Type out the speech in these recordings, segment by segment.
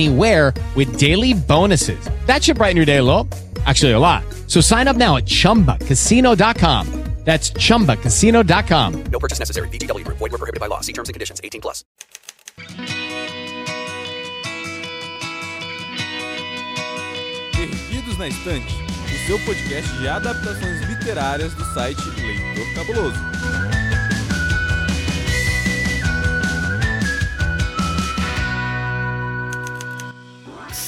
anywhere with daily bonuses. That should brighten your day a little. Actually, a lot. So sign up now at chumbacasino.com. That's chumbacasino.com. No purchase necessary. VGW Group. Void were prohibited by law. See terms and conditions. 18 plus. Perdidos na Estante, o seu podcast de adaptações literárias do site Leitor Cabuloso.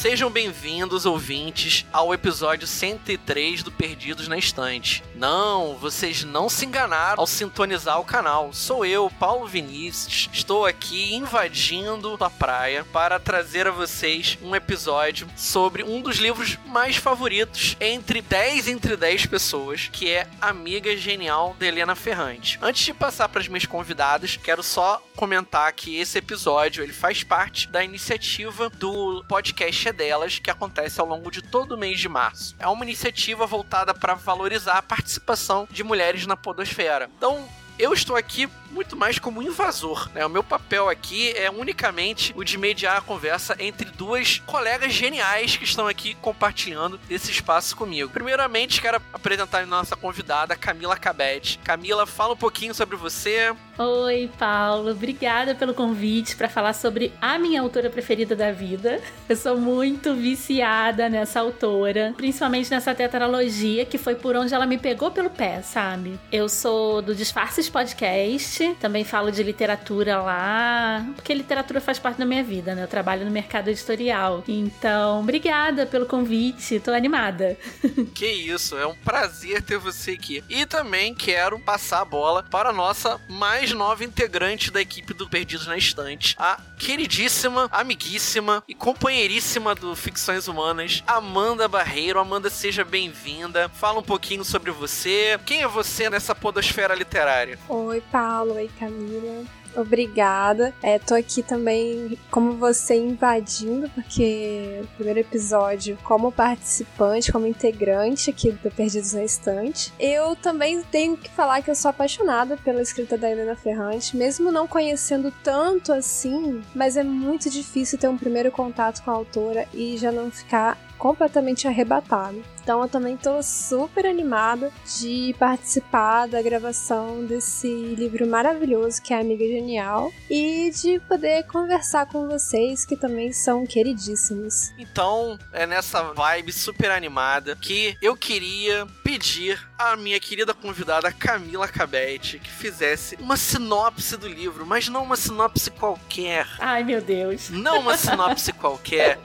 Sejam bem-vindos, ouvintes, ao episódio 103 do Perdidos na Estante. Não, vocês não se enganaram ao sintonizar o canal. Sou eu, Paulo Vinícius. Estou aqui invadindo a praia para trazer a vocês um episódio sobre um dos livros mais favoritos entre 10 entre 10 pessoas, que é Amiga Genial de Helena Ferrante. Antes de passar para as minhas convidadas, quero só comentar que esse episódio ele faz parte da iniciativa do podcast Delas, que acontece ao longo de todo o mês de março. É uma iniciativa voltada para valorizar a participação de mulheres na podosfera. Então, eu estou aqui muito mais como invasor. Né? O meu papel aqui é unicamente o de mediar a conversa entre duas colegas geniais que estão aqui compartilhando esse espaço comigo. Primeiramente, quero apresentar a nossa convidada, Camila Cabete. Camila, fala um pouquinho sobre você. Oi, Paulo. Obrigada pelo convite para falar sobre a minha autora preferida da vida. Eu sou muito viciada nessa autora, principalmente nessa tetralogia, que foi por onde ela me pegou pelo pé, sabe? Eu sou do Disfarces Podcast, também falo de literatura lá, porque literatura faz parte da minha vida, né? Eu trabalho no mercado editorial. Então, obrigada pelo convite, tô animada. Que isso, é um prazer ter você aqui. E também quero passar a bola para a nossa mais nova integrante da equipe do Perdidos na Estante, a queridíssima, amiguíssima e companheiríssima do Ficções Humanas, Amanda Barreiro. Amanda, seja bem-vinda. Fala um pouquinho sobre você. Quem é você nessa podosfera literária? Oi, Paulo. Oi, Camila. Obrigada. É, tô aqui também como você invadindo, porque o primeiro episódio como participante, como integrante aqui do Perdidos na Estante. Eu também tenho que falar que eu sou apaixonada pela escrita da Helena Ferrante, mesmo não conhecendo tanto assim, mas é muito difícil ter um primeiro contato com a autora e já não ficar completamente arrebatado. Então eu também tô super animada de participar da gravação desse livro maravilhoso que é Amiga Genial e de poder conversar com vocês que também são queridíssimos. Então, é nessa vibe super animada que eu queria pedir à minha querida convidada Camila Cabete que fizesse uma sinopse do livro, mas não uma sinopse qualquer. Ai, meu Deus. Não uma sinopse qualquer.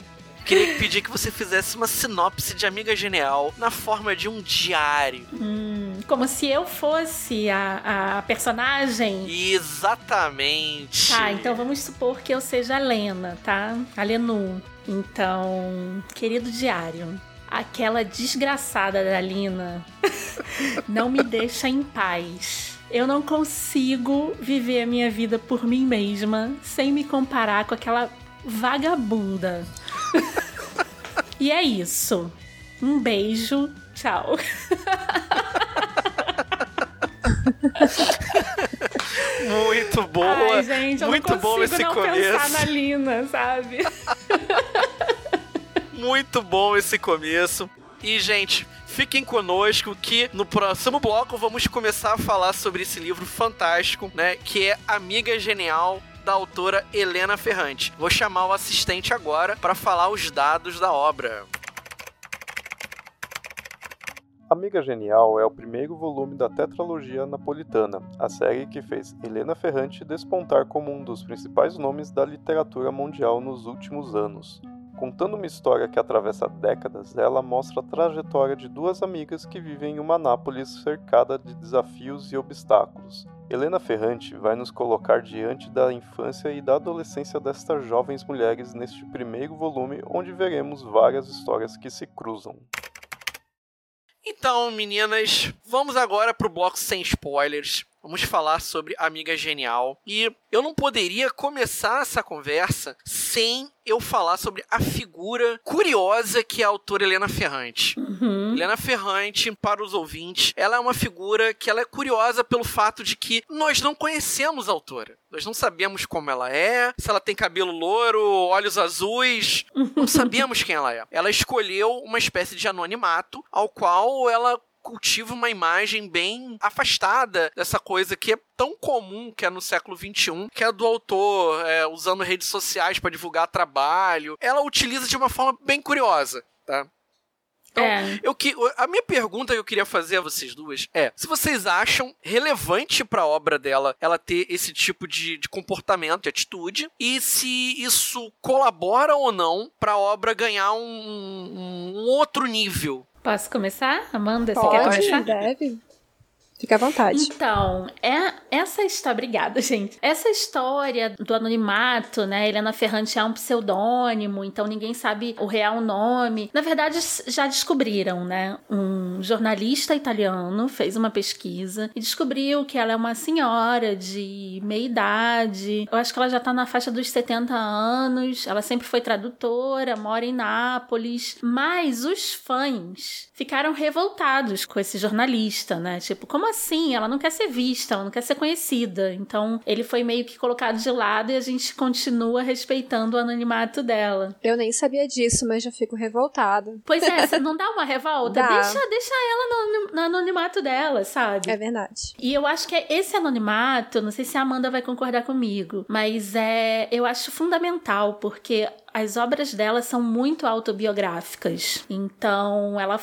Queria pedir que você fizesse uma sinopse de Amiga Genial na forma de um diário. Hum, como se eu fosse a, a personagem. Exatamente. Tá, então vamos supor que eu seja a Lena, tá? A Lenu. Então, querido diário, aquela desgraçada da Lina não me deixa em paz. Eu não consigo viver a minha vida por mim mesma sem me comparar com aquela vagabunda. e é isso. Um beijo. Tchau. Muito boa. Ai, gente, Muito bom esse não começo. pensar na Lina, sabe? Muito bom esse começo. E, gente, fiquem conosco que no próximo bloco vamos começar a falar sobre esse livro fantástico, né? Que é Amiga Genial da autora Helena Ferrante. Vou chamar o assistente agora para falar os dados da obra. Amiga Genial é o primeiro volume da tetralogia napolitana, a série que fez Helena Ferrante despontar como um dos principais nomes da literatura mundial nos últimos anos. Contando uma história que atravessa décadas, ela mostra a trajetória de duas amigas que vivem em uma Nápoles cercada de desafios e obstáculos. Helena Ferrante vai nos colocar diante da infância e da adolescência destas jovens mulheres neste primeiro volume, onde veremos várias histórias que se cruzam. Então, meninas, vamos agora pro bloco sem spoilers. Vamos falar sobre Amiga Genial. E eu não poderia começar essa conversa sem eu falar sobre a figura curiosa que é a autora Helena Ferrante. Uhum. Helena Ferrante, para os ouvintes, ela é uma figura que ela é curiosa pelo fato de que nós não conhecemos a autora. Nós não sabemos como ela é, se ela tem cabelo louro, olhos azuis. Não sabemos quem ela é. Ela escolheu uma espécie de anonimato ao qual ela cultiva uma imagem bem afastada dessa coisa que é tão comum que é no século XXI, que é do autor é, usando redes sociais para divulgar trabalho. Ela utiliza de uma forma bem curiosa, tá? Então, É. eu que, a minha pergunta que eu queria fazer a vocês duas é: se vocês acham relevante para a obra dela ela ter esse tipo de, de comportamento, de atitude, e se isso colabora ou não para a obra ganhar um, um- um outro nível. Posso começar? Amanda, você quer Pode, começar? deve. Fica à vontade. Então, é essa história. Obrigada, gente. Essa história do anonimato, né? Helena Ferrante é um pseudônimo, então ninguém sabe o real nome. Na verdade, já descobriram, né? Um jornalista italiano fez uma pesquisa e descobriu que ela é uma senhora de meia idade. Eu acho que ela já tá na faixa dos 70 anos. Ela sempre foi tradutora, mora em Nápoles. Mas os fãs ficaram revoltados com esse jornalista, né? Tipo, como assim? Ela não quer ser vista, ela não quer ser conhecida. Então, ele foi meio que colocado de lado e a gente continua respeitando o anonimato dela. Eu nem sabia disso, mas já fico revoltada. Pois é, você não dá uma revolta? Dá. Deixa, deixa ela no, no anonimato dela, sabe? É verdade. E eu acho que é esse anonimato, não sei se a Amanda vai concordar comigo, mas é, eu acho fundamental porque as obras dela são muito autobiográficas. Então, ela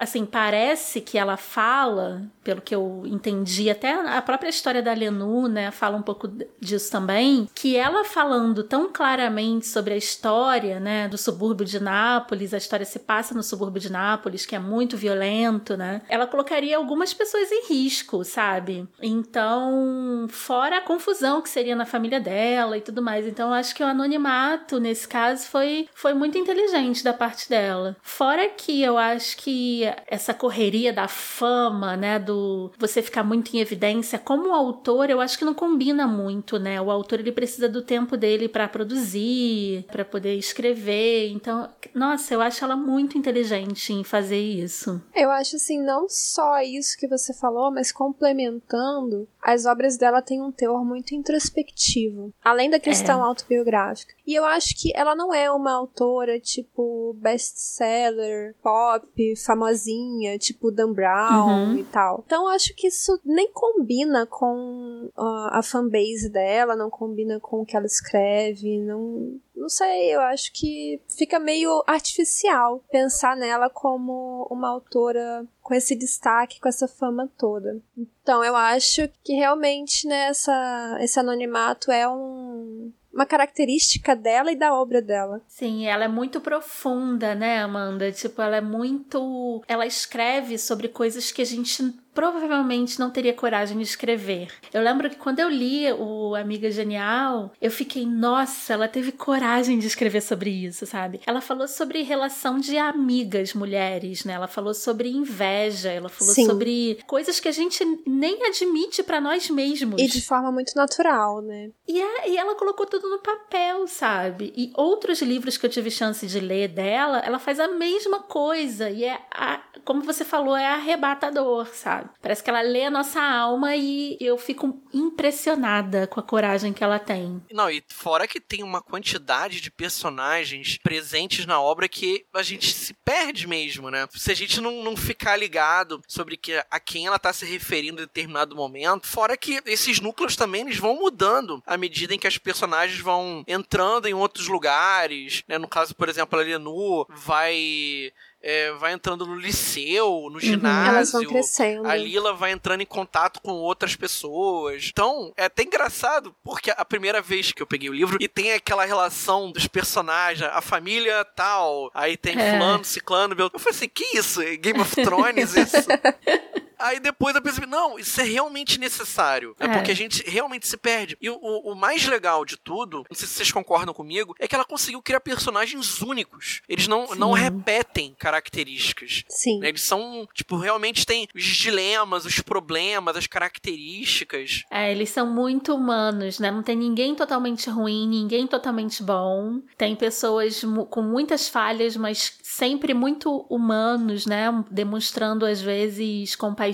assim, parece que ela fala, pelo que eu entendi, até a própria história da Lenu, né, fala um pouco disso também, que ela falando tão claramente sobre a história, né, do subúrbio de Nápoles, a história se passa no subúrbio de Nápoles, que é muito violento, né, ela colocaria algumas pessoas em risco, sabe? Então, fora a confusão que seria na família dela e tudo mais. Então, acho que o anonimato, nesse caso, foi, foi muito inteligente da parte dela. Fora que eu acho que essa correria da fama, né, do você ficar muito em evidência, como autor, eu acho que não combina muito, né? O autor ele precisa do tempo dele pra produzir, pra poder escrever. Então, nossa, eu acho ela muito inteligente em fazer isso. Eu acho assim, não só isso que você falou, mas complementando, as obras dela têm um teor muito introspectivo, além da questão autobiográfica. E eu acho que ela não é uma autora tipo best-seller, pop, famosinha, tipo Dan Brown Uhum. e tal. Então eu acho que isso nem combina com ah, a fanbase dela, não combina com o que ela escreve, não não sei, eu acho que fica meio artificial pensar nela como uma autora com esse destaque, com essa fama toda. Então, eu acho que realmente nessa esse anonimato é um, uma característica dela e da obra dela. Sim, ela é muito profunda, né, Amanda? Tipo, ela é muito. Ela escreve sobre coisas que a gente provavelmente não teria coragem de escrever. Eu lembro que quando eu li o Amiga Genial, eu fiquei, nossa, ela teve coragem de escrever sobre isso, sabe? Ela falou sobre relação de amigas mulheres, né? Ela falou sobre inveja, ela falou Sim. sobre coisas que a gente nem admite pra nós mesmos. E de forma muito natural, né? E, é- e ela colocou tudo no papel, sabe? E outros livros que eu tive chance de ler dela, ela faz a mesma coisa. E é, a- como você falou, é arrebatador, sabe? Parece que ela lê a nossa alma e eu fico impressionada com a coragem que ela tem. Não, e fora que tem uma quantidade de personagens presentes na obra que a gente se perde mesmo, né? Se a gente não, não ficar ligado sobre que, a quem ela tá se referindo em determinado momento, fora que esses núcleos também eles vão mudando à medida em que as personagens vão entrando em outros lugares, né? No caso, por exemplo, a Lenu vai é, vai entrando no liceu, no Elas ginásio. vão crescendo. A Lila vai entrando em contato com outras pessoas. Então, é até engraçado, porque a primeira vez que eu peguei o livro e tem aquela relação dos personagens, a família tal, aí tem É. fulano, ciclano, eu falei assim, que isso? É Game of Thrones isso? Aí depois eu percebi, não, isso é realmente necessário. É, É. porque a gente realmente se perde. E o, o- mais legal de tudo, não sei se vocês concordam comigo, é que ela conseguiu criar personagens únicos. Eles não, não repetem características. Sim. né? Eles são, tipo, realmente tem os dilemas, os problemas, as características. É, eles são muito humanos, né? Não tem ninguém totalmente ruim, ninguém totalmente bom. Tem pessoas com muitas falhas, mas sempre muito humanos, né? Demonstrando, às vezes, compaixão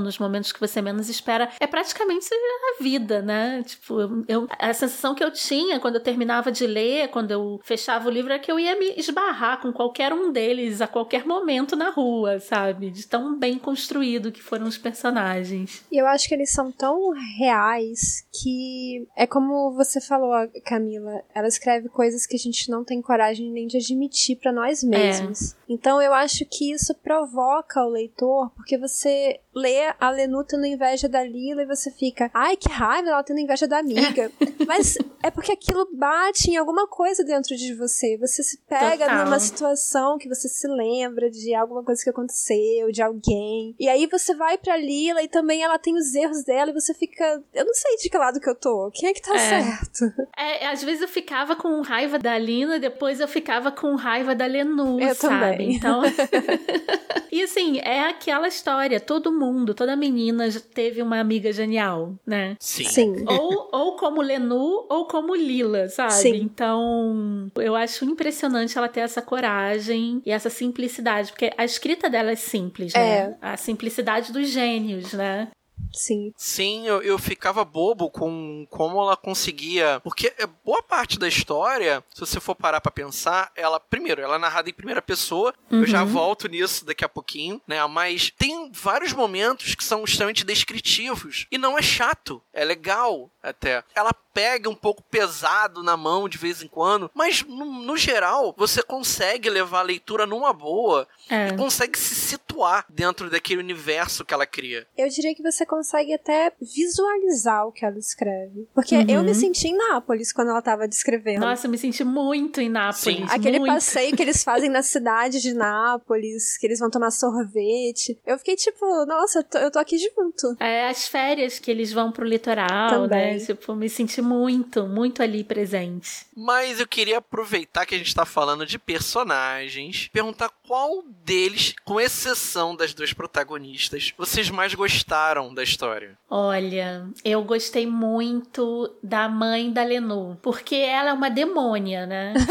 nos momentos que você menos espera. É praticamente a vida, né? Tipo, eu- a sensação que eu tinha quando eu terminava de ler, quando eu fechava o livro, é que eu ia me esbarrar com qualquer um deles a qualquer momento na rua, sabe? De tão bem construído que foram os personagens. E eu acho que eles são tão reais que é como você falou, Camila. Ela escreve coisas que a gente não tem coragem nem de admitir pra nós mesmos. Então eu acho que isso provoca o leitor, porque você lê a Lenu tendo inveja da Lila e você fica, ai que raiva ela tendo inveja da amiga. Mas é porque aquilo bate em alguma coisa dentro de você. Você se pega Total. numa situação que você se lembra de alguma coisa que aconteceu, de alguém. E aí você vai pra Lila e também ela tem os erros dela e você fica, eu não sei de que lado que eu tô. Quem é que tá É. certo? É, às vezes eu ficava com raiva da Lina, depois eu ficava com raiva da Lenu, Eu sabe? também. Então. e assim, é aquela história. Todo mundo, toda menina teve uma amiga genial, né? Sim. Sim. ou, ou como Lenu ou como Lila, sabe? Sim. Então, eu acho impressionante ela ter essa coragem e essa simplicidade, porque a escrita dela é simples, né? É. A simplicidade dos gênios, né? Sim. Sim, eu, eu ficava bobo com como ela conseguia. Porque é boa parte da história, se você for parar pra pensar, ela, primeiro, ela é narrada em primeira pessoa. Eu já volto nisso daqui a pouquinho, né? Mas tem vários momentos que são extremamente descritivos. E não é chato, é legal até. Ela pega um pouco pesado na mão de vez em quando, mas no, no geral, você consegue levar a leitura numa boa É. e consegue se situar dentro daquele universo que ela cria. Eu diria que você consegue até visualizar o que ela escreve. Porque Uhum. eu me senti em Nápoles quando ela tava descrevendo. Nossa, eu me senti muito em Nápoles. Sim. Aquele muito. passeio que eles fazem na cidade de Nápoles, que eles vão tomar sorvete. Eu fiquei tipo, nossa, eu tô, eu tô aqui junto. É, as férias que eles vão pro litoral, Também. né? Tipo, me senti muito, muito ali presente. Mas eu queria aproveitar que a gente tá falando de personagens, perguntar qual deles, com exceção das duas protagonistas, vocês mais gostaram da história. Olha, eu gostei muito da mãe da Lenu, porque ela é uma demônia, né?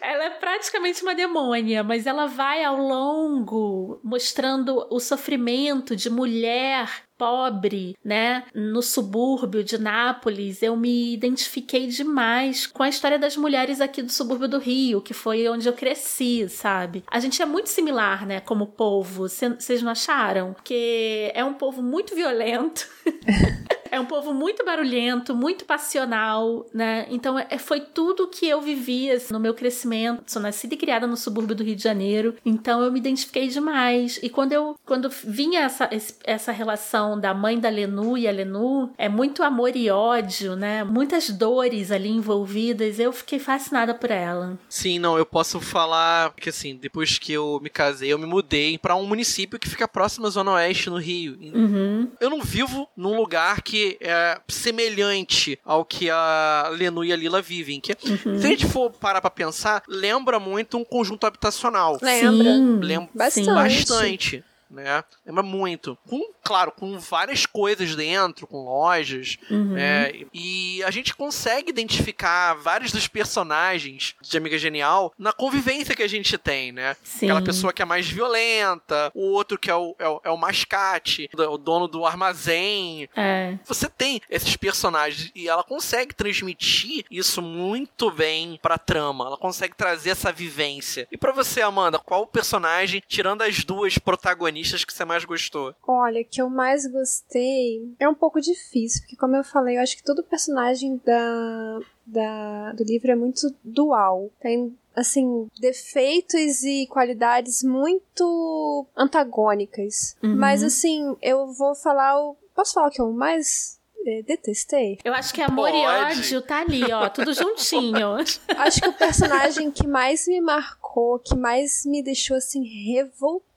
Ela é praticamente uma demônia, mas ela vai ao longo mostrando o sofrimento de mulher pobre, né, no subúrbio de Nápoles. Eu me identifiquei demais com a história das mulheres aqui do subúrbio do Rio, que foi onde eu cresci, sabe? A gente é muito similar, né, como povo. Vocês não acharam? Porque é um povo muito violento. É um povo muito barulhento, muito passional, né? Então é, foi tudo que eu vivia assim, no meu crescimento. Sou nascida e criada no subúrbio do Rio de Janeiro, então eu me identifiquei demais. E quando eu quando vinha essa, essa relação da mãe da Lenu e a Lenu, é muito amor e ódio, né? Muitas dores ali envolvidas. Eu fiquei fascinada por ela. Sim, não, eu posso falar que assim, depois que eu me casei, eu me mudei pra um município que fica próximo à Zona Oeste, no Rio. Uhum. Eu não vivo num lugar que é semelhante ao que a Lenu e a Lila vivem. Que, Uhum. Se a gente for parar pra pensar, lembra muito um conjunto habitacional. Lembra? Sim, Lembra Bastante. bastante. Né? Lembra muito. Com, claro, com várias coisas dentro, com lojas. Uhum. É, e a gente consegue identificar vários dos personagens de Amiga Genial na convivência que a gente tem, né? Sim. Aquela pessoa que é mais violenta, o outro que é o, é o, é o mascate, o dono do armazém. É. Você tem esses personagens e ela consegue transmitir isso muito bem pra trama. Ela consegue trazer essa vivência. E pra você, Amanda, qual personagem, tirando as duas protagonistas, que você mais gostou? Olha, que eu mais gostei é um pouco difícil, porque como eu falei, eu acho que todo personagem da, da, do livro é muito dual. Tem assim, defeitos e qualidades muito antagônicas. Uhum. Mas assim, eu vou falar o. Posso falar o que eu mais é, detestei? Eu acho que amor e Pode. ódio tá ali, ó, tudo juntinho. Acho que o personagem que mais me marcou, que mais me deixou assim revoltada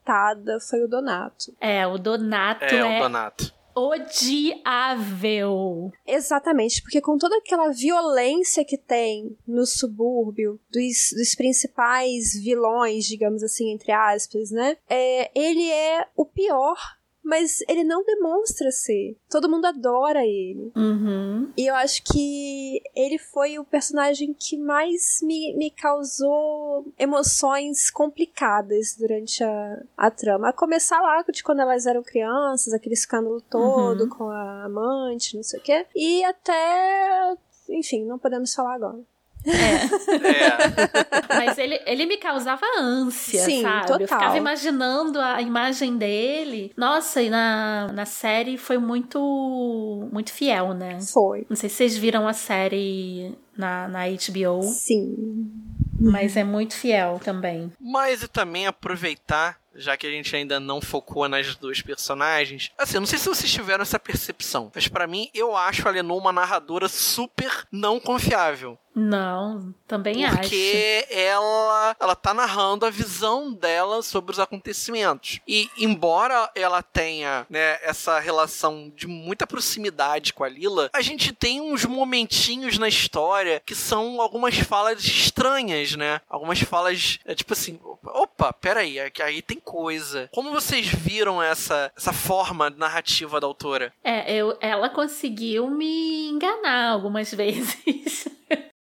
foi o Donato. É, o Donato É, é, o Donato. odiável. Exatamente, porque com toda aquela violência que tem no subúrbio, dos, dos principais vilões, digamos assim, entre aspas, né? É, ele é o pior, mas ele não demonstra ser. Todo mundo adora ele. Uhum. E eu acho que ele foi o personagem que mais me, me causou emoções complicadas durante a, a trama. A começar lá de quando elas eram crianças, aquele escândalo todo Uhum. com a amante, não sei o quê. E até. Enfim, não podemos falar agora. É. Mas ele, ele me causava ânsia, Sim, sabe? Eu total. ficava imaginando a imagem dele. Nossa, e na, na série foi muito, muito fiel, né? Foi. Não sei se vocês viram a série na, na HBO, Sim. mas é muito fiel também. Mas e também aproveitar, já que a gente ainda não focou nas duas personagens. Assim, eu não sei se vocês tiveram essa percepção, mas pra mim, eu acho a Lenô uma narradora super não confiável. Não, também acho. Porque ela, ela tá narrando a visão dela sobre os acontecimentos. E embora ela tenha, né, essa relação de muita proximidade com a Lila, a gente tem uns momentinhos na história que são algumas falas estranhas, né? Algumas falas, é, tipo assim, opa, peraí, é que aí tem coisa. Como vocês viram essa, essa forma narrativa da autora? É, eu, ela conseguiu me enganar algumas vezes.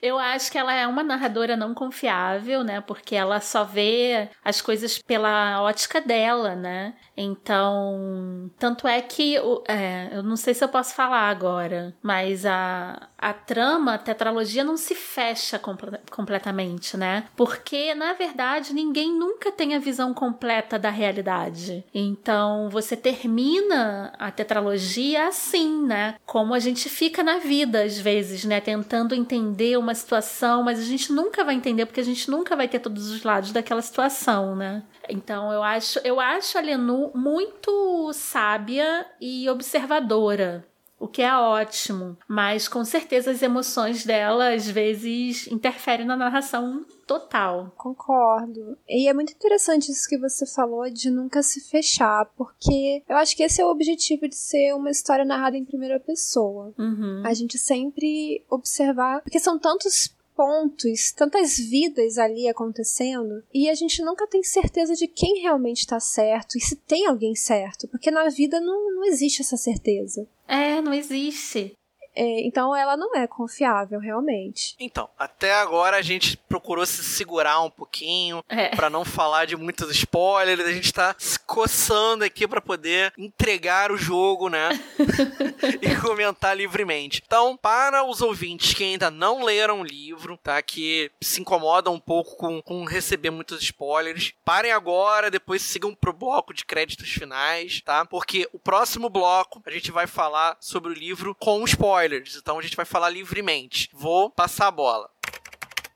Eu acho que ela é uma narradora não confiável, né? Porque ela só vê as coisas pela ótica dela, né? Então, tanto é que, é, eu não sei se eu posso falar agora, mas a, a trama, a tetralogia não se fecha comple- completamente, né? Porque, na verdade, ninguém nunca tem a visão completa da realidade. Então, você termina a tetralogia assim, né? Como a gente fica na vida, às vezes, né? Tentando entender uma situação, mas a gente nunca vai entender, porque a gente nunca vai ter todos os lados daquela situação, né? Então eu acho, eu acho a Lenu muito sábia e observadora. O que é ótimo, mas com certeza as emoções dela às vezes interferem na narração total. Concordo. E é muito interessante isso que você falou de nunca se fechar, porque eu acho que esse é o objetivo de ser uma história narrada em primeira pessoa. Uhum. A gente sempre observar, porque são tantos pontos, tantas vidas ali acontecendo, e a gente nunca tem certeza de quem realmente tá certo e se tem alguém certo, porque na vida não, não existe essa certeza. É, não existe. É, então ela não é confiável, realmente. Então, até agora a gente procurou se segurar um pouquinho É. Pra não falar de muitos spoilers. A gente tá se coçando aqui pra poder entregar o jogo, né? e comentar livremente. Então, para os ouvintes que ainda não leram o livro, tá? Que se incomodam um pouco com, com receber muitos spoilers, parem agora, depois sigam pro bloco de créditos finais, tá? Porque o próximo bloco a gente vai falar sobre o livro com spoilers. Então a gente vai falar livremente. Vou passar a bola.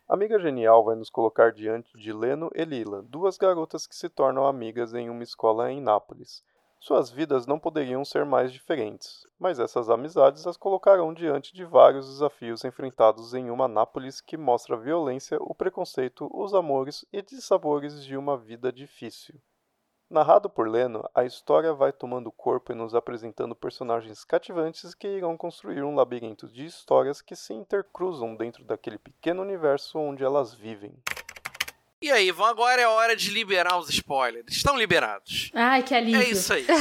Amiga Genial vai nos colocar diante de Leno e Lila, duas garotas que se tornam amigas em uma escola em Nápoles. Suas vidas não poderiam ser mais diferentes, mas essas amizades as colocarão diante de vários desafios enfrentados em uma Nápoles que mostra a violência, o preconceito, os amores e dissabores de uma vida difícil. Narrado por Leno, a história vai tomando corpo e nos apresentando personagens cativantes que irão construir um labirinto de histórias que se intercruzam dentro daquele pequeno universo onde elas vivem. E aí, vão agora é hora de liberar os spoilers. Estão liberados. Ai, que alívio. É isso aí.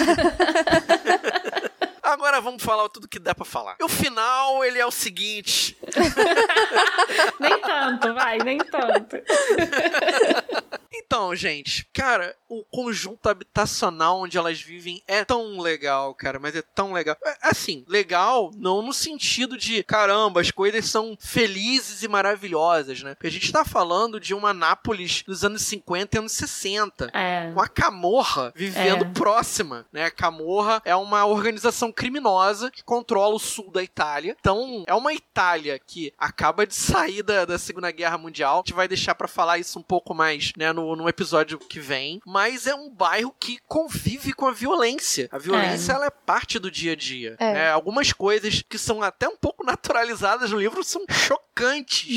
Agora vamos falar tudo que dá pra falar. E o final, ele é o seguinte. Nem tanto, vai, nem tanto. Então, gente, cara, o conjunto habitacional onde elas vivem é tão legal, cara, mas é tão legal. É, assim, legal não no sentido de, caramba, as coisas são felizes e maravilhosas, né? Porque a gente tá falando de uma Nápoles dos anos 50 e anos 60. É. Com a Camorra vivendo É. próxima, né? A Camorra é uma organização criminosa que controla o sul da Itália. Então, é uma Itália que acaba de sair da, da Segunda Guerra Mundial. A gente vai deixar pra falar isso um pouco mais, né, no, no episódio que vem. Mas é um bairro que convive com a violência. A violência, É. ela é parte do dia a dia. É. né? Algumas coisas que são até um pouco naturalizadas no livro são chocantes.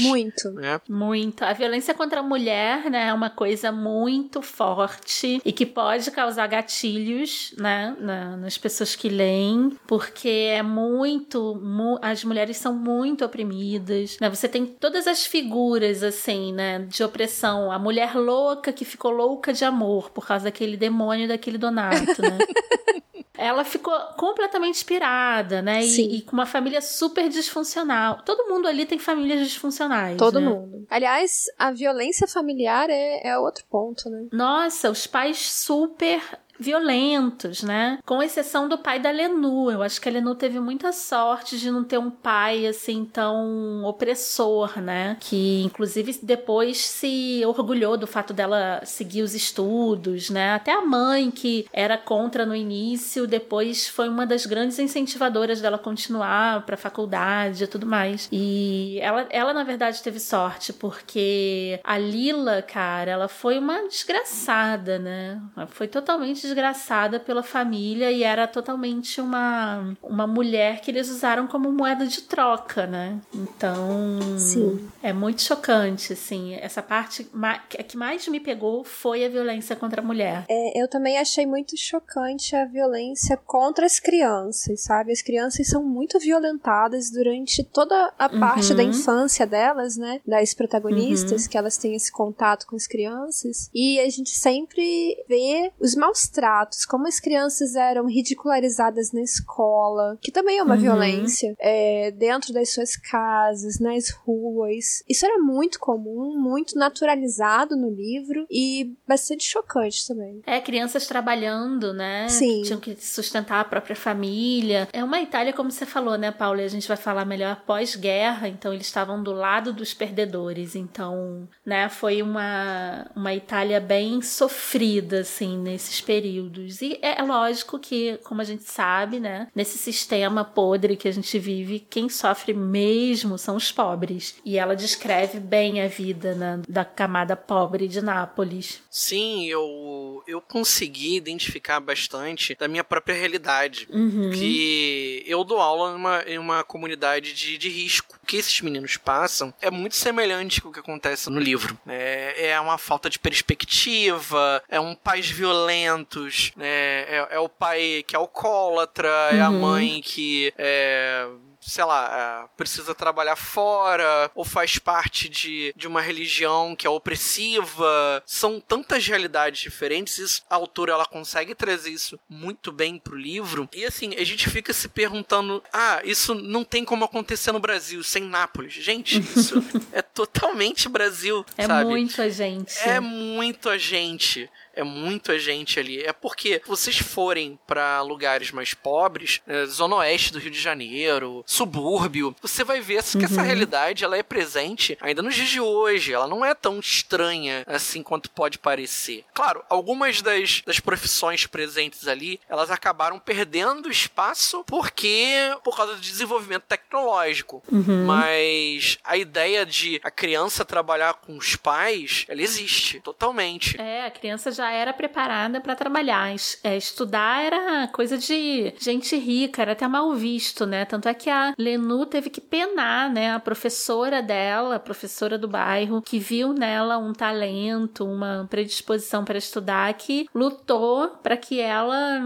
Muito. Né? Muito. A violência contra a mulher, né, é uma coisa muito forte e que pode causar gatilhos, né, na- nas pessoas que leem, porque é muito, mu- as mulheres são muito oprimidas, né? Você tem todas as figuras assim, né, de opressão, a mulher louca que ficou louca de amor por causa daquele demônio daquele Donato, né? Ela ficou completamente inspirada, né? E, e com uma família super disfuncional. Todo mundo ali tem famílias disfuncionais. Todo né? mundo. Aliás, a violência familiar é, é outro ponto, né? Nossa, os pais super violentos, né? Com exceção do pai da Lenu. Eu acho que a Lenu teve muita sorte de não ter um pai assim tão opressor, né? Que inclusive depois se orgulhou do fato dela seguir os estudos, né? Até a mãe que era contra no início, depois foi uma das grandes incentivadoras dela continuar para faculdade e tudo mais. E ela, ela na verdade teve sorte porque a Lila, cara, ela foi uma desgraçada, né? Ela foi totalmente desgraçada pela família e era totalmente uma, uma mulher que eles usaram como moeda de troca, né? Então. Sim. É muito chocante, assim. Essa parte que mais me pegou foi a violência contra a mulher. É, eu também achei muito chocante a violência contra as crianças, sabe? As crianças são muito violentadas durante toda a parte Uhum. da infância delas, né? Das protagonistas, que elas têm esse contato com as crianças. E a gente sempre vê os maus tratos, como as crianças eram ridicularizadas na escola, que também é uma Uhum. violência, é, dentro das suas casas, nas ruas. Isso era muito comum, muito naturalizado no livro e bastante chocante também. É, crianças trabalhando, né? Sim. Tinham que sustentar a própria família. É uma Itália, como você falou, né, Paula? E a gente vai falar melhor pós-guerra, então eles estavam do lado dos perdedores. Então, né, foi uma, uma Itália bem sofrida, assim, nesses períodos. E é lógico que, como a gente sabe, né, nesse sistema podre que a gente vive, quem sofre mesmo são os pobres. E ela descreve bem a vida né, da camada pobre de Nápoles. Sim, eu, eu consegui identificar bastante da minha própria realidade. Uhum. Que eu dou aula numa, em uma comunidade de, de risco. O que esses meninos passam é muito semelhante com o que acontece no livro. É, é uma falta de perspectiva, é um pais violentos, né? é, é o pai que é alcoólatra, é a Uhum. mãe que é sei lá, é, precisa trabalhar fora, ou faz parte de, de uma religião que é opressiva. São tantas realidades diferentes. Isso, a autora ela consegue trazer isso muito bem pro livro. E assim, a gente fica se perguntando: ah, isso não tem como acontecer no Brasil, sem Nápoles. Gente, isso é totalmente Brasil, É sabe? muita gente. É muito a gente. É muito a gente ali. É porque vocês forem pra lugares mais pobres, né, zona oeste do Rio de Janeiro, subúrbio, você vai ver que essa realidade ela é presente ainda nos dias de hoje. Ela não é tão estranha assim quanto pode parecer. Claro, algumas das, das profissões presentes ali, elas acabaram perdendo espaço porque por causa do desenvolvimento tecnológico. Mas a ideia de a criança trabalhar com os pais, ela existe totalmente. É, a criança já era preparada para trabalhar. É, estudar era coisa de gente rica, era até mal visto, né? Tanto é que a Lenu teve que penar, né? A professora dela, a professora do bairro, que viu nela um talento, uma predisposição para estudar, que lutou para que ela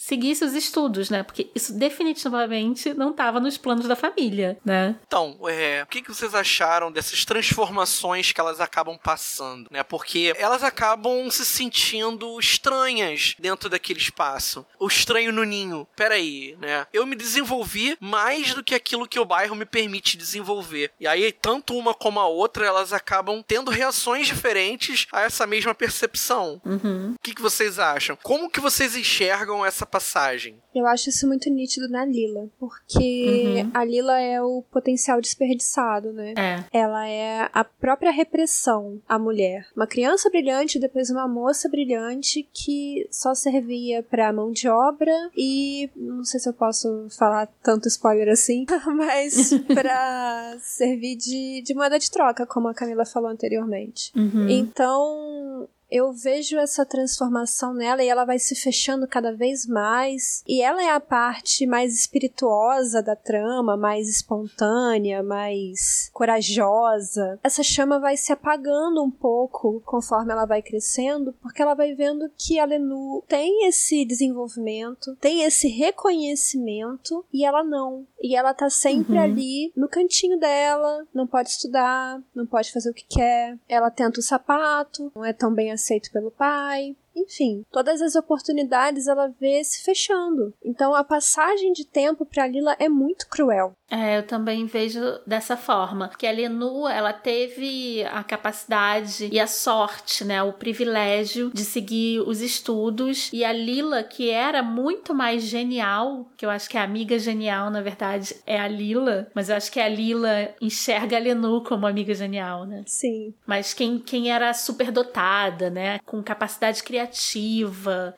seguisse os estudos, né? Porque isso definitivamente não estava nos planos da família, né? Então, é, o que, vocês acharam dessas transformações que elas acabam passando, né? Porque elas acabam se sentindo estranhas dentro daquele espaço. O estranho no ninho. Peraí, né? Eu me desenvolvi mais do que aquilo que o bairro me permite desenvolver. E aí, tanto uma como a outra, elas acabam tendo reações diferentes a essa mesma percepção. Uhum. O que, que vocês acham? Como que vocês enxergam essa passagem? Eu acho isso muito nítido na Lila, porque Uhum. a Lila é o potencial desperdiçado, né? É. Ela é a própria repressão à mulher. Uma criança brilhante, depois uma moça brilhante que só servia pra mão de obra e não sei se eu posso falar tanto spoiler assim, mas pra servir de, de moeda de troca, como a Camila falou anteriormente. Uhum. Então, eu vejo essa transformação nela e ela vai se fechando cada vez mais. E ela é a parte mais espirituosa da trama, mais espontânea, mais corajosa. Essa chama vai se apagando um pouco conforme ela vai crescendo, porque ela vai vendo que a Lenu tem esse desenvolvimento, tem esse reconhecimento e ela não. E ela tá sempre Uhum. ali no cantinho dela, não pode estudar, não pode fazer o que quer. Ela tenta o sapato, não é tão bem aceito pelo pai. Enfim, todas as oportunidades ela vê se fechando. Então a passagem de tempo pra Lila é muito cruel. É, eu também vejo dessa forma. Que a Lenu, ela teve a capacidade e a sorte, né? O privilégio de seguir os estudos. E a Lila, que era muito mais genial, que eu acho que a amiga genial, na verdade, é a Lila. Mas eu acho que a Lila enxerga a Lenu como amiga genial, né? Sim. Mas quem, quem era superdotada, né? Com capacidade criativa,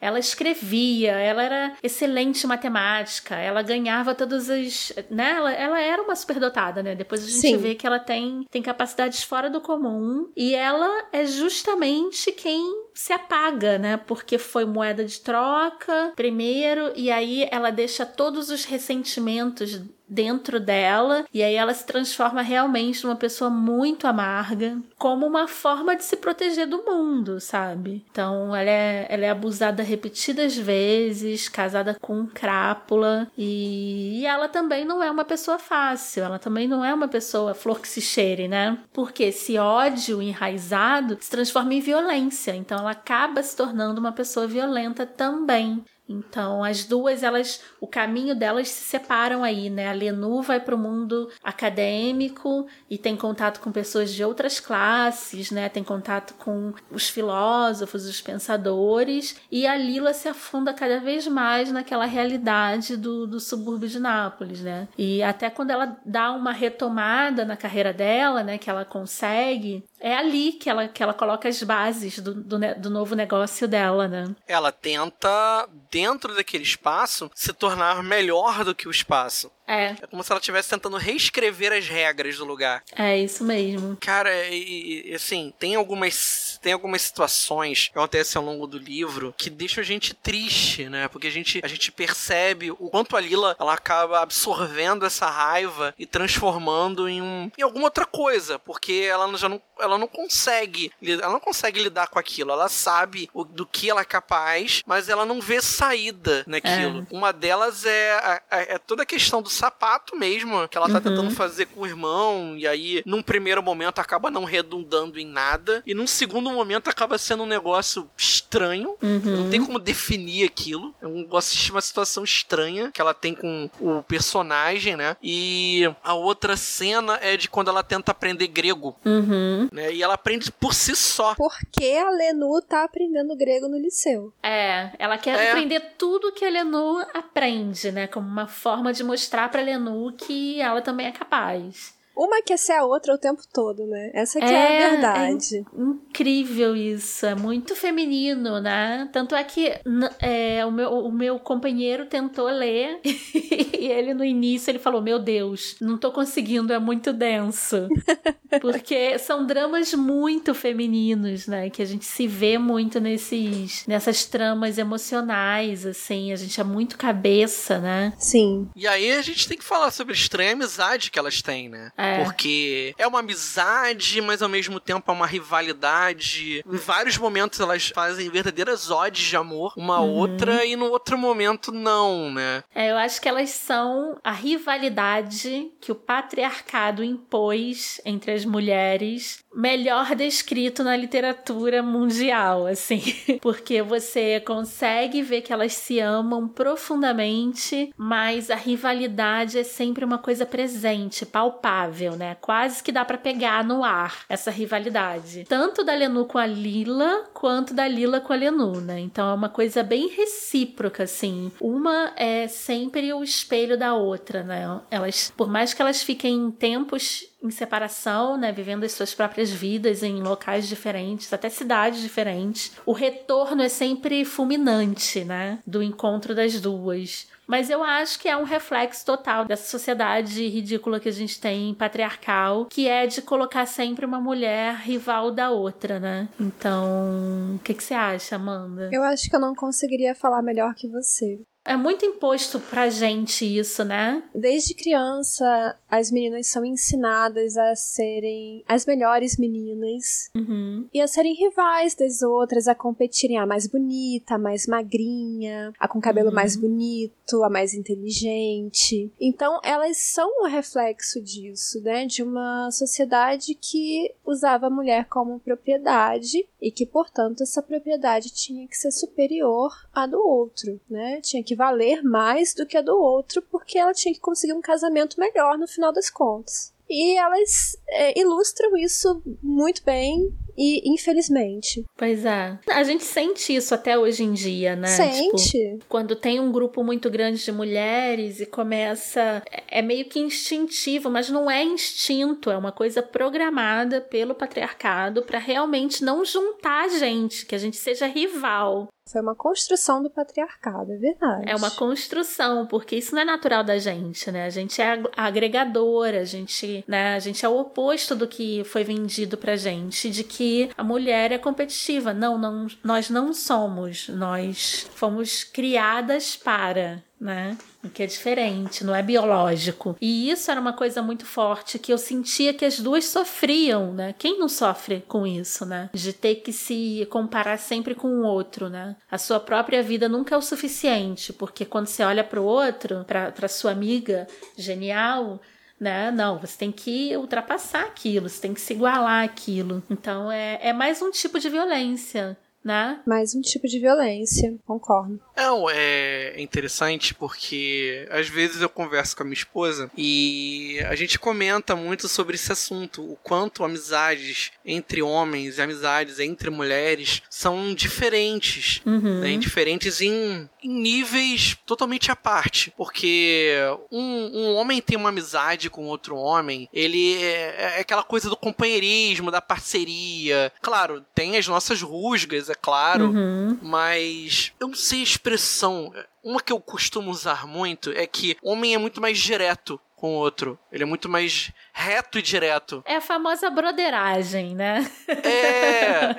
ela escrevia, ela era excelente em matemática, ela ganhava todas as. Né? Ela, ela era uma superdotada, né? Depois a gente Sim. vê que ela tem, tem capacidades fora do comum e ela é justamente quem se apaga, né? Porque foi moeda de troca primeiro, e aí ela deixa todos os ressentimentos dentro dela, e aí ela se transforma realmente numa pessoa muito amarga, como uma forma de se proteger do mundo, sabe? Então ela é, ela é abusada repetidas vezes, casada com um crápula, e, e ela também não é uma pessoa fácil, ela também não é uma pessoa flor que se cheire, né? Porque esse ódio enraizado se transforma em violência, então ela acaba se tornando uma pessoa violenta também. Então, as duas, elas, o caminho delas se separam aí, né? A Lenu vai para o mundo acadêmico e tem contato com pessoas de outras classes, né? Tem contato com os filósofos, os pensadores, e a Lila se afunda cada vez mais naquela realidade do, do subúrbio de Nápoles, né? E até quando ela dá uma retomada na carreira dela, né? Que ela consegue, é ali que ela, que ela coloca as bases do, do, do novo negócio dela, né? Ela tenta, dentro daquele espaço, se tornar melhor do que o espaço. É, É como se ela estivesse tentando reescrever as regras do lugar. é isso mesmo. Cara, e, e, assim, tem algumas, tem algumas situações que acontecem ao longo do livro que deixam a gente triste, né? Porque a gente, a gente percebe o quanto a Lila ela acaba absorvendo essa raiva e transformando em, um, em alguma outra coisa, porque ela já não, ela não consegue, ela não consegue lidar com aquilo. Ela sabe o- do que ela é capaz, mas ela não vê saída naquilo. Uma delas é, a- a- é toda a questão do sapato mesmo, que ela tá Uhum. tentando fazer com o irmão, e aí, num primeiro momento, acaba não redundando em nada, e num segundo momento acaba sendo um negócio estranho. Não tem como definir aquilo. É um negócio, uma situação estranha que ela tem com o personagem, né? E a outra cena é de quando ela tenta aprender grego, Uhum. né? E ela aprende por si só. Porque a Lenu tá aprendendo grego no liceu. É, ela quer É. aprender tudo que a Lenu aprende, né? Como uma forma de mostrar pra Lenu que ela também é capaz. Uma quer ser a outra o tempo todo, né? Essa que é, É, a verdade. Incrível isso, é muito feminino, né? Tanto é que é, o, meu, o meu companheiro tentou ler e ele no início ele falou: Meu Deus, não tô conseguindo, é muito denso. Porque são dramas muito femininos, né? Que a gente se vê muito nesses, nessas tramas emocionais, assim. A gente é muito cabeça, né? Sim. E aí a gente tem que falar sobre a estranha amizade que elas têm, né? É. Porque é uma amizade, mas ao mesmo tempo é uma rivalidade. Em vários momentos elas fazem verdadeiras odes de amor uma Uhum. outra e no outro momento não, né? É, eu acho que elas são a rivalidade que o patriarcado impôs entre as mulheres, melhor descrito na literatura mundial, assim. Porque você consegue ver que elas se amam profundamente, mas a rivalidade é sempre uma coisa presente, palpável, né? Quase que dá pra pegar no ar essa rivalidade. Tanto da Lenu com a Lila, quanto da Lila com a Lenu, né? Então é uma coisa bem recíproca, assim. Uma é sempre o espelho da outra, né? Elas, por mais que elas fiquem em tempos em separação, né, vivendo as suas próprias vidas em locais diferentes, até cidades diferentes, o retorno é sempre fulminante, né, do encontro das duas. Mas eu acho que é um reflexo total dessa sociedade ridícula que a gente tem, patriarcal, que é de colocar sempre uma mulher rival da outra, né? Então, o que, que você acha, Amanda? Eu acho que eu não conseguiria falar melhor que você. É muito imposto pra gente isso, né? Desde criança, as meninas são ensinadas a serem as melhores meninas Uhum. e a serem rivais das outras, a competirem a mais bonita, a mais magrinha, a com cabelo Uhum. mais bonito, a mais inteligente. Então, elas são o reflexo disso, né? De uma sociedade que usava a mulher como propriedade e que, portanto, essa propriedade tinha que ser superior à do outro, né? Tinha que valer mais do que a do outro, porque ela tinha que conseguir um casamento melhor no final das contas. E elas é, ilustram isso muito bem e infelizmente. Pois é. A gente sente isso até hoje em dia, né? Tipo, Sente. quando tem um grupo muito grande de mulheres e começa. É é meio que instintivo, mas não é instinto, é uma coisa programada pelo patriarcado pra realmente não juntar a gente, que a gente seja rival. Foi uma construção do patriarcado, é verdade. É uma construção, porque isso não é natural da gente, né? A gente é ag- agregadora, a gente, né? A gente é o oposto do que foi vendido pra gente, de que a mulher é competitiva. Não, não nós não somos. Nós fomos criadas para, né? Que é diferente, não é biológico. E isso era uma coisa muito forte que eu sentia que as duas sofriam, né? Quem não sofre com isso, né? De ter que se comparar sempre com o outro, né? A sua própria vida nunca é o suficiente, porque quando você olha para o outro, para sua amiga genial, né? Não, você tem que ultrapassar aquilo, você tem que se igualar aquilo. Então é, é mais um tipo de violência, né? Mais um tipo de violência, concordo. Não, é interessante porque às vezes eu converso com a minha esposa e a gente comenta muito sobre esse assunto, o quanto amizades entre homens e amizades entre mulheres são diferentes, Uhum. né? diferentes em, em níveis totalmente à parte, porque um, um homem tem uma amizade com outro homem, ele é, é aquela coisa do companheirismo, da parceria. Claro, tem as nossas rusgas, é claro, Uhum. mas eu não sei a expressão. Uma que eu costumo usar muito é que homem é muito mais direto com o outro. Ele é muito mais reto e direto. É a famosa broderagem, né? É,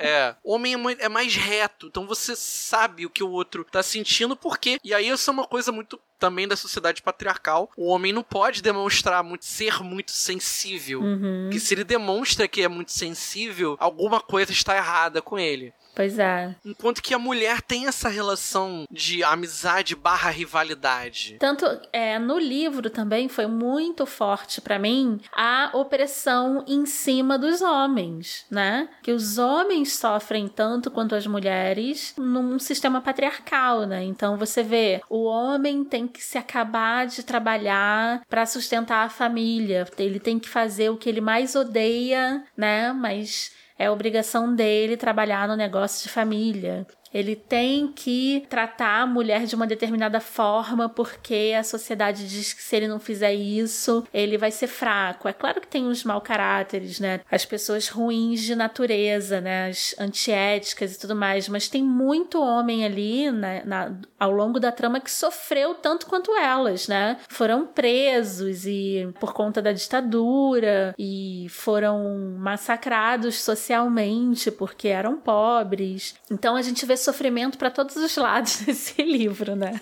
é. Homem é, é mais reto. Então você sabe o que o outro tá sentindo, por quê? E aí isso é uma coisa muito também da sociedade patriarcal. O homem não pode demonstrar muito, ser muito sensível. Uhum. Que se ele demonstra que é muito sensível, alguma coisa está errada com ele. Pois é. Enquanto que a mulher tem essa relação de amizade barra rivalidade. Tanto é, no livro também foi muito forte pra mim a opressão em cima dos homens, né? Que os homens sofrem tanto quanto as mulheres num sistema patriarcal, né? Então você vê, o homem tem que se acabar de trabalhar pra sustentar a família, ele tem que fazer o que ele mais odeia, né? Mas é obrigação dele trabalhar no negócio de família. Ele tem que tratar a mulher de uma determinada forma, porque a sociedade diz que se ele não fizer isso, ele vai ser fraco. É claro que tem uns mau caráteres, né? As pessoas ruins de natureza, né? As antiéticas e tudo mais, mas tem muito homem ali né, na- ao longo da trama que sofreu tanto quanto elas, né? Foram presos e por conta da ditadura e foram massacrados socialmente porque eram pobres. Então a gente vê sofrimento para todos os lados nesse livro, né?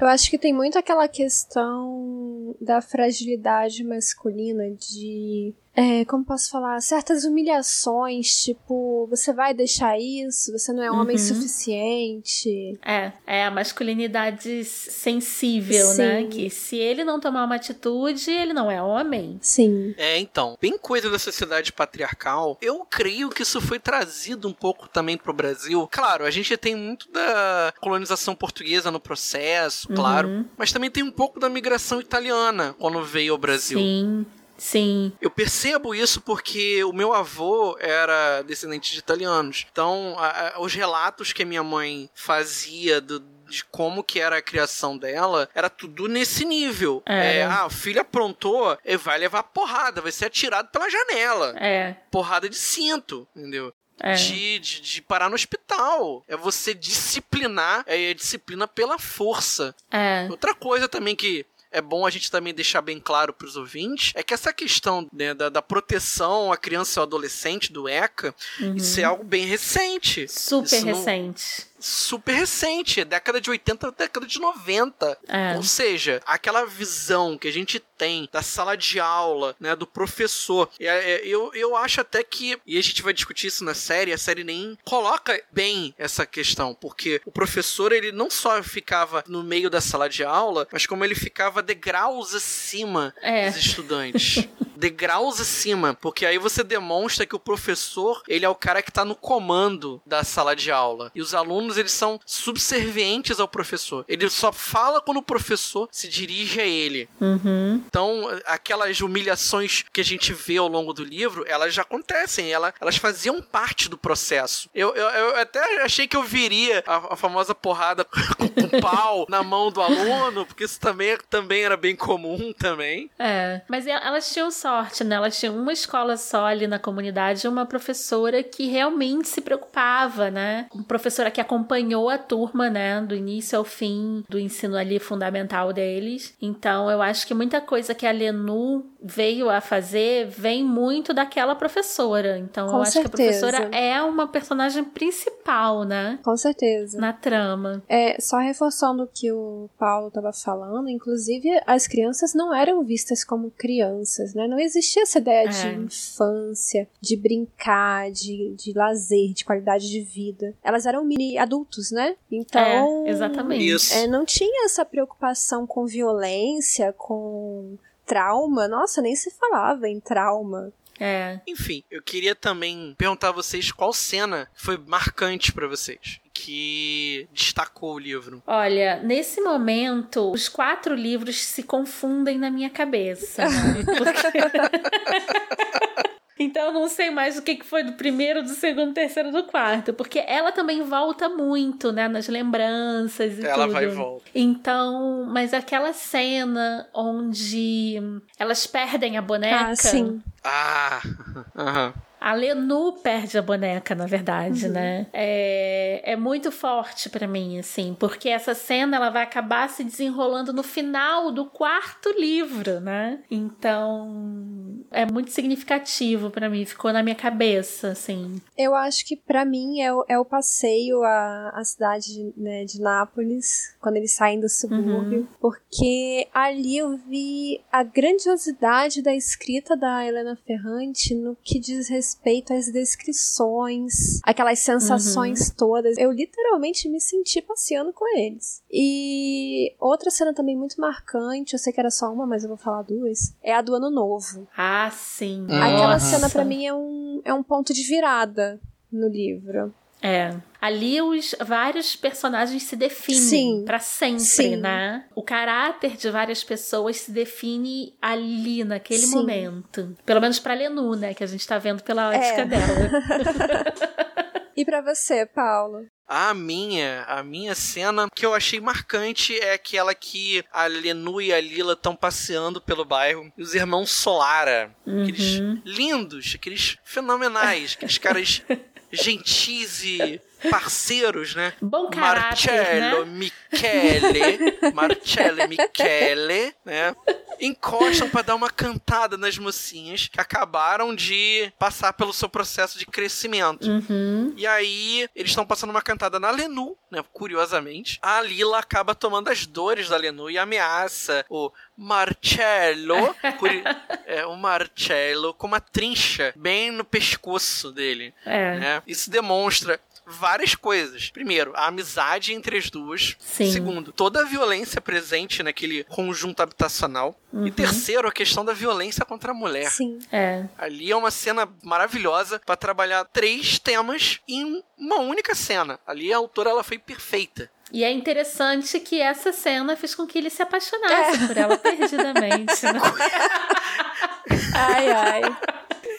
Eu acho que tem muito aquela questão da fragilidade masculina de é, como posso falar, certas humilhações, tipo, você vai deixar isso, você não é homem Uhum. suficiente. É, é a masculinidade sensível, né? Sim. Que se ele não tomar uma atitude, ele não é homem. Sim. É, então, bem coisa da sociedade patriarcal, eu creio que isso foi trazido um pouco também pro Brasil. Claro, a gente tem muito da colonização portuguesa no processo, claro, Uhum. mas também tem um pouco da migração italiana quando veio ao Brasil. Sim, sim. Eu percebo isso porque o meu avô era descendente de italianos. Então, a- a- os relatos que a minha mãe fazia do- de como que era a criação dela, era tudo nesse nível. Era. É, ah, o filho aprontou, ele vai levar porrada, vai ser atirado pela janela. É, Porrada de cinto, entendeu? é. De, de, de parar no hospital. É você disciplinar, é a disciplina pela força. É. Outra coisa também que é bom a gente também deixar bem claro para os ouvintes é que essa questão né, da, da proteção à criança e ao adolescente do ECA, isso é algo bem recente. Uhum. Super Isso não- recente. Super recente, é década de 80, década de 90. É. Ou seja, aquela visão que a gente tem da sala de aula, né, do professor. É, é, eu, eu acho até que, e a gente vai discutir isso na série, a série nem coloca bem essa questão, porque o professor, ele não só ficava no meio da sala de aula, mas como ele ficava degraus acima É. dos estudantes. degraus acima, porque aí você demonstra que o professor, ele é o cara que tá no comando da sala de aula. E os alunos, eles são subservientes ao professor. Ele só fala quando o professor se dirige a ele. Uhum. Então, aquelas humilhações que a gente vê ao longo do livro, elas já acontecem, ela- elas faziam parte do processo. Eu, eu, eu até achei que eu viria a, a famosa porrada com, com pau na mão do aluno, porque isso também, também era bem comum também. É, mas elas tinham sorte, né? Elas tinham uma escola só ali na comunidade, uma professora que realmente se preocupava, né? Uma professora que acompanhou a turma, né? Do início ao fim do ensino ali fundamental deles. Então, eu acho que muita coisa que a Lenu veio a fazer vem muito daquela professora. Então, Com eu acho que a professora é uma personagem principal, né? Com certeza. Na trama. É, só reforçando o que o Paulo estava falando, inclusive as crianças não eram vistas como crianças, né? Não existia essa ideia É. de infância, de brincar, de, de lazer, de qualidade de vida. Elas eram mini adultos, né? Então. É, exatamente. Isso. é, não tinha essa preocupação com violência, com trauma. Nossa, nem se falava em trauma. É. Enfim, eu queria também perguntar a vocês qual cena foi marcante pra vocês, que destacou o livro. Olha, nesse momento, os quatro livros se confundem na minha cabeça. né? Porque- Então eu não sei mais o que que foi do primeiro, do segundo, do terceiro, do quarto. Porque ela também volta muito, né? Nas lembranças e Ela tudo. vai e volta. Então, mas aquela cena onde elas perdem a boneca. Ah, sim. Ah, aham. A Lenu perde a boneca, na verdade, Uhum. né? É, é muito forte pra mim, assim, porque essa cena ela vai acabar se desenrolando no final do quarto livro, né? Então é muito significativo pra mim, ficou na minha cabeça, assim. Eu acho que pra mim é o, é o passeio à, à cidade né, de Nápoles, quando eles saem do subúrbio, porque ali eu vi a grandiosidade da escrita da Helena Ferrante no que diz respeito às descrições, aquelas sensações todas. Eu literalmente me senti passeando com eles. E outra cena também muito marcante, eu sei que era só uma, mas eu vou falar duas, é a do Ano Novo. Ah, sim. Aquela Nossa. cena pra mim é um, é um ponto de virada no livro. É. Ali os vários personagens se definem Sim. pra sempre, Sim. né? O caráter de várias pessoas se define ali naquele Sim. momento. Pelo menos pra Lenu, né, que a gente tá vendo pela ótica É. dela. E pra você, Paulo? A minha, a minha cena que eu achei marcante é aquela que a Lenu e a Lila estão passeando pelo bairro e os irmãos Solara, aqueles Uhum. lindos, aqueles fenomenais, aqueles caras gentis e parceiros, né? Bom caráter, Marcello, né? Michele, Marcello e Michele, né? Encostam pra dar uma cantada nas mocinhas que acabaram de passar pelo seu processo de crescimento. Uhum. E aí, eles estão passando uma cantada na Lenu, né? Curiosamente. A Lila acaba tomando as dores da Lenu e ameaça o Marcello, é, o Marcello com uma trincha bem no pescoço dele. É. né? Isso demonstra várias coisas. Primeiro, a amizade entre as duas. Sim. Segundo, toda a violência presente naquele conjunto habitacional. Uhum. E terceiro, a questão da violência contra a mulher. Sim. É. Ali é uma cena maravilhosa pra trabalhar três temas em uma única cena. Ali a autora ela foi perfeita. E é interessante que essa cena fez com que ele se apaixonasse por ela perdidamente. Né? Ai, ai.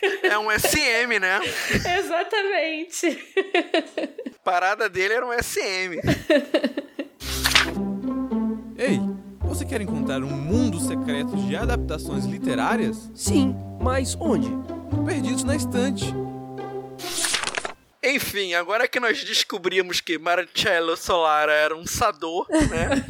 É um SM, né? Exatamente. A parada dele era um SM. Ei, você quer encontrar um mundo secreto de adaptações literárias? Sim, mas onde? Perdidos na estante. Enfim, agora que nós descobrimos que Marcello Solara era um sador, né?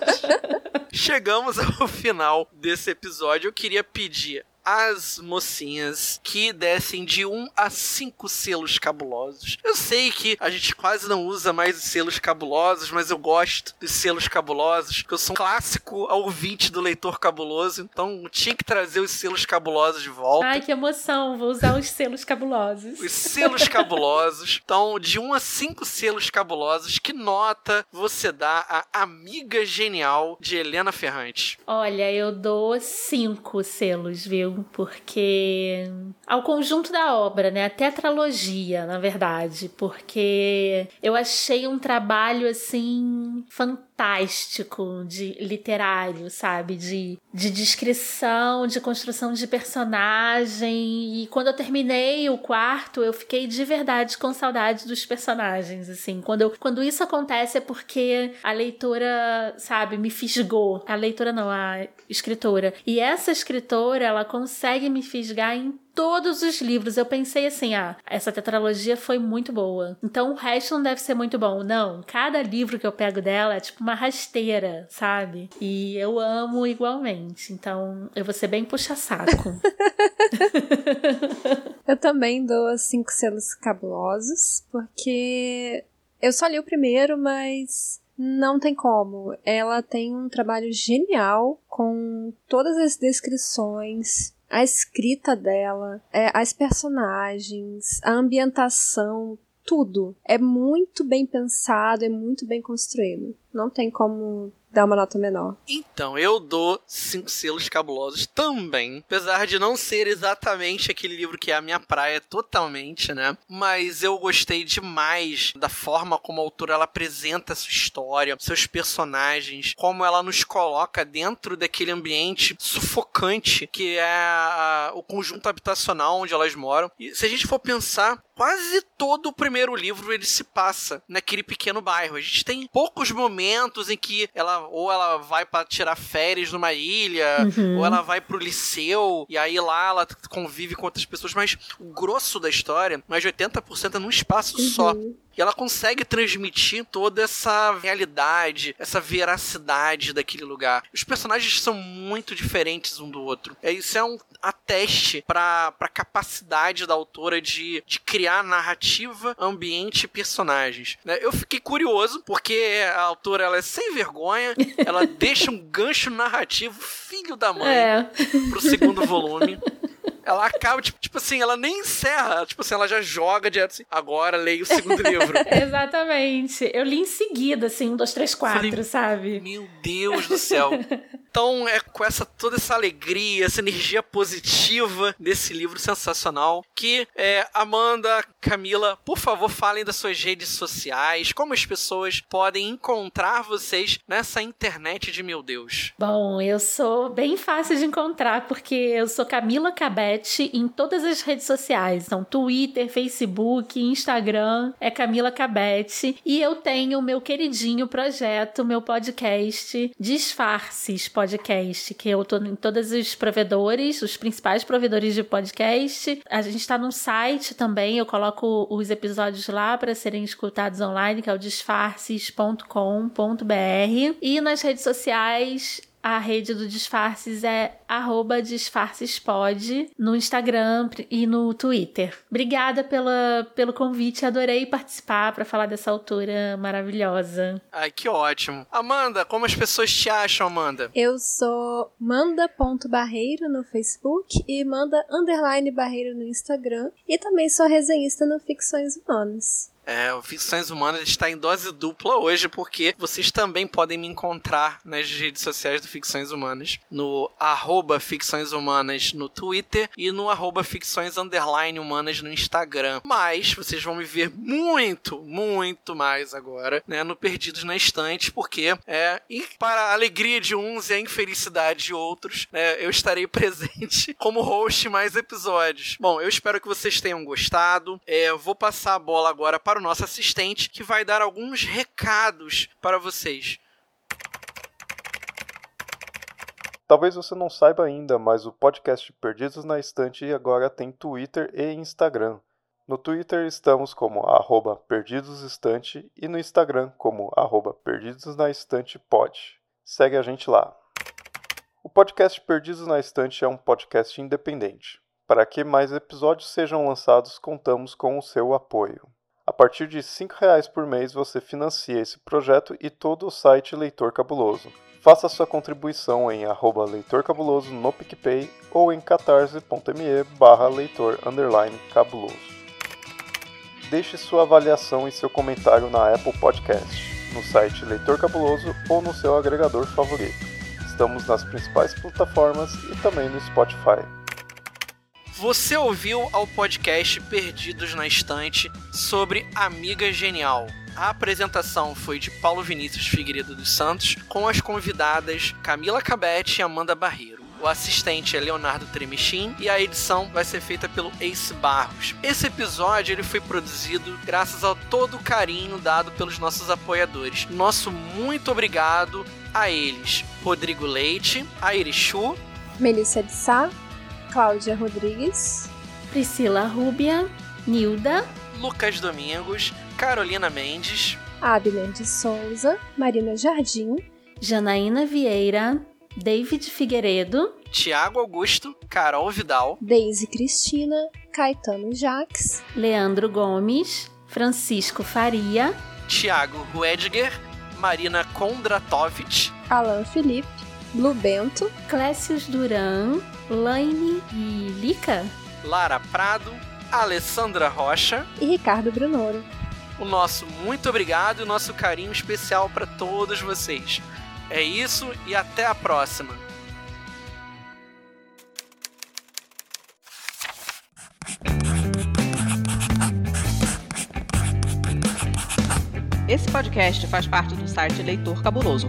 Chegamos ao final desse episódio. Eu queria pedir às mocinhas que dessem de 1 a 5 selos cabulosos. Eu sei que a gente quase não usa mais os selos cabulosos, mas eu gosto dos selos cabulosos, que eu sou um clássico ouvinte do leitor cabuloso, então tinha que trazer os selos cabulosos de volta. Ai, que emoção. Vou usar os selos cabulosos. Os selos cabulosos. Então, de 1 a 5 selos cabulosos, que nota você dá à Amiga Genial de Helena Ferrante? Olha, eu dou cinco selos, viu? Porque. Ao conjunto da obra, né? A tetralogia, na verdade. Porque eu achei um trabalho, assim, fantástico de literário, sabe? De, de descrição, de construção de personagem. E quando eu terminei o quarto, eu fiquei de verdade com saudade dos personagens, assim. Quando, eu, quando isso acontece é porque a leitora, sabe, me fisgou. A leitora não, a escritora. E essa escritora, ela consegue me fisgar em todos os livros. Eu pensei assim, ah, essa tetralogia foi muito boa. Então o resto não deve ser muito bom. Não, cada livro que eu pego dela é tipo uma rasteira, sabe? E eu amo igualmente. Então eu vou ser bem puxa-saco. Eu também dou cinco selos cabulosos, porque eu só li o primeiro, mas não tem como. Ela tem um trabalho genial com todas as descrições, a escrita dela, é, as personagens, a ambientação, tudo. É muito bem pensado, é muito bem construído. Não tem como dar uma nota menor. Então, eu dou cinco selos cabulosos também. Apesar de não ser exatamente aquele livro que é a minha praia totalmente, né? Mas eu gostei demais da forma como a autora ela apresenta a sua história, seus personagens, como ela nos coloca dentro daquele ambiente sufocante que é a- o conjunto habitacional onde elas moram. E se a gente for pensar, quase todo o primeiro livro ele se passa naquele pequeno bairro. A gente tem poucos momentos em que ela ou ela vai pra tirar férias numa ilha, Uhum. ou ela vai pro liceu e aí lá ela convive com outras pessoas, mas o grosso da história, mais de 80% é num espaço só. E ela consegue transmitir toda essa realidade, essa veracidade daquele lugar. Os personagens são muito diferentes um do outro. É, isso é um ateste para a capacidade da autora de, de criar narrativa, ambiente e personagens. né? Eu fiquei curioso, porque a autora ela é sem vergonha, ela deixa um gancho narrativo, filho da mãe, É. pro segundo volume. Ela acaba, tipo, tipo assim, ela nem encerra. Tipo assim, ela já joga direto assim. Agora leia o segundo livro. Exatamente. Eu li em seguida, assim, um, dois, três, quatro, Falei, sabe? Meu Deus do céu. Então, é com essa toda essa alegria, essa energia positiva desse livro sensacional que é, Amanda, Camila, por favor, falem das suas redes sociais, como as pessoas podem encontrar vocês nessa internet de meu Deus. Bom, eu sou bem fácil de encontrar, porque eu sou Camila Cabete Em todas as redes sociais. Então, Twitter, Facebook, Instagram, é Camila Cabete. E eu tenho o meu queridinho projeto, meu podcast Disfarces Podcast, que eu tô em todos os provedores, os principais provedores de podcast. A gente tá no site também, eu coloco os episódios lá para serem escutados online, que é o disfarces.com.br. E nas redes sociais a rede do Disfarces é disfarcespod no Instagram e no Twitter. Obrigada pela, pelo convite, adorei participar para falar dessa autora maravilhosa. Ai, que ótimo. Amanda, como as pessoas te acham, Amanda? Eu sou manda.barreiro no Facebook e manda underline barreiro no Instagram e também sou resenhista no Ficções Humanas. É, o Ficções Humanas está em dose dupla hoje, porque vocês também podem me encontrar nas redes sociais do Ficções Humanas, no arroba Ficções Humanas no Twitter e no arroba Ficções Humanas no Instagram. Mas vocês vão me ver muito, muito mais agora, né, no Perdidos na Estante, porque é, para a alegria de uns e a infelicidade de outros, né, eu estarei presente como host mais episódios. Bom, eu espero que vocês tenham gostado. É, vou passar a bola agora para o nosso assistente, que vai dar alguns recados para vocês. Talvez você não saiba ainda, mas o podcast Perdidos na Estante agora tem Twitter e Instagram. No Twitter estamos como arroba perdidosestante e no Instagram como arroba perdidosnaestantepod. Segue a gente lá. O podcast Perdidos na Estante é um podcast independente. Para que mais episódios sejam lançados, contamos com o seu apoio. A partir de R$ 5,00 por mês você financia esse projeto e todo o site Leitor Cabuloso. Faça sua contribuição em arroba Leitor Cabuloso no PicPay ou em catarse.me barra leitor cabuloso. Deixe sua avaliação e seu comentário na Apple Podcast, no site Leitor Cabuloso ou no seu agregador favorito. Estamos nas principais plataformas e também no Spotify. Você ouviu ao podcast Perdidos na Estante sobre Amiga Genial. A apresentação foi de Paulo Vinícius Figueiredo dos Santos, com as convidadas Camila Cabete e Amanda Barreiro. O assistente é Leonardo Tremichin e a edição vai ser feita pelo Ace Barros. Esse episódio ele foi produzido graças ao todo o carinho dado pelos nossos apoiadores. Nosso muito obrigado a eles: Rodrigo Leite, Airi Chu, Melissa de Sá, Cláudia Rodrigues, Priscila Rúbia, Nilda, Lucas Domingos, Carolina Mendes, Abner de Souza, Marina Jardim, Janaína Vieira, David Figueiredo, Tiago Augusto, Carol Vidal, Deise Cristina, Caetano Jaques, Leandro Gomes, Francisco Faria, Tiago Ruedger, Marina Kondratovich, Alan Felipe, Lu Bento, Clécius Duran, Laine e Lica, Lara Prado, Alessandra Rocha e Ricardo Brunoro. O nosso muito obrigado e o nosso carinho especial para todos vocês. É isso e até a próxima. Esse podcast faz parte do site Leitor Cabuloso.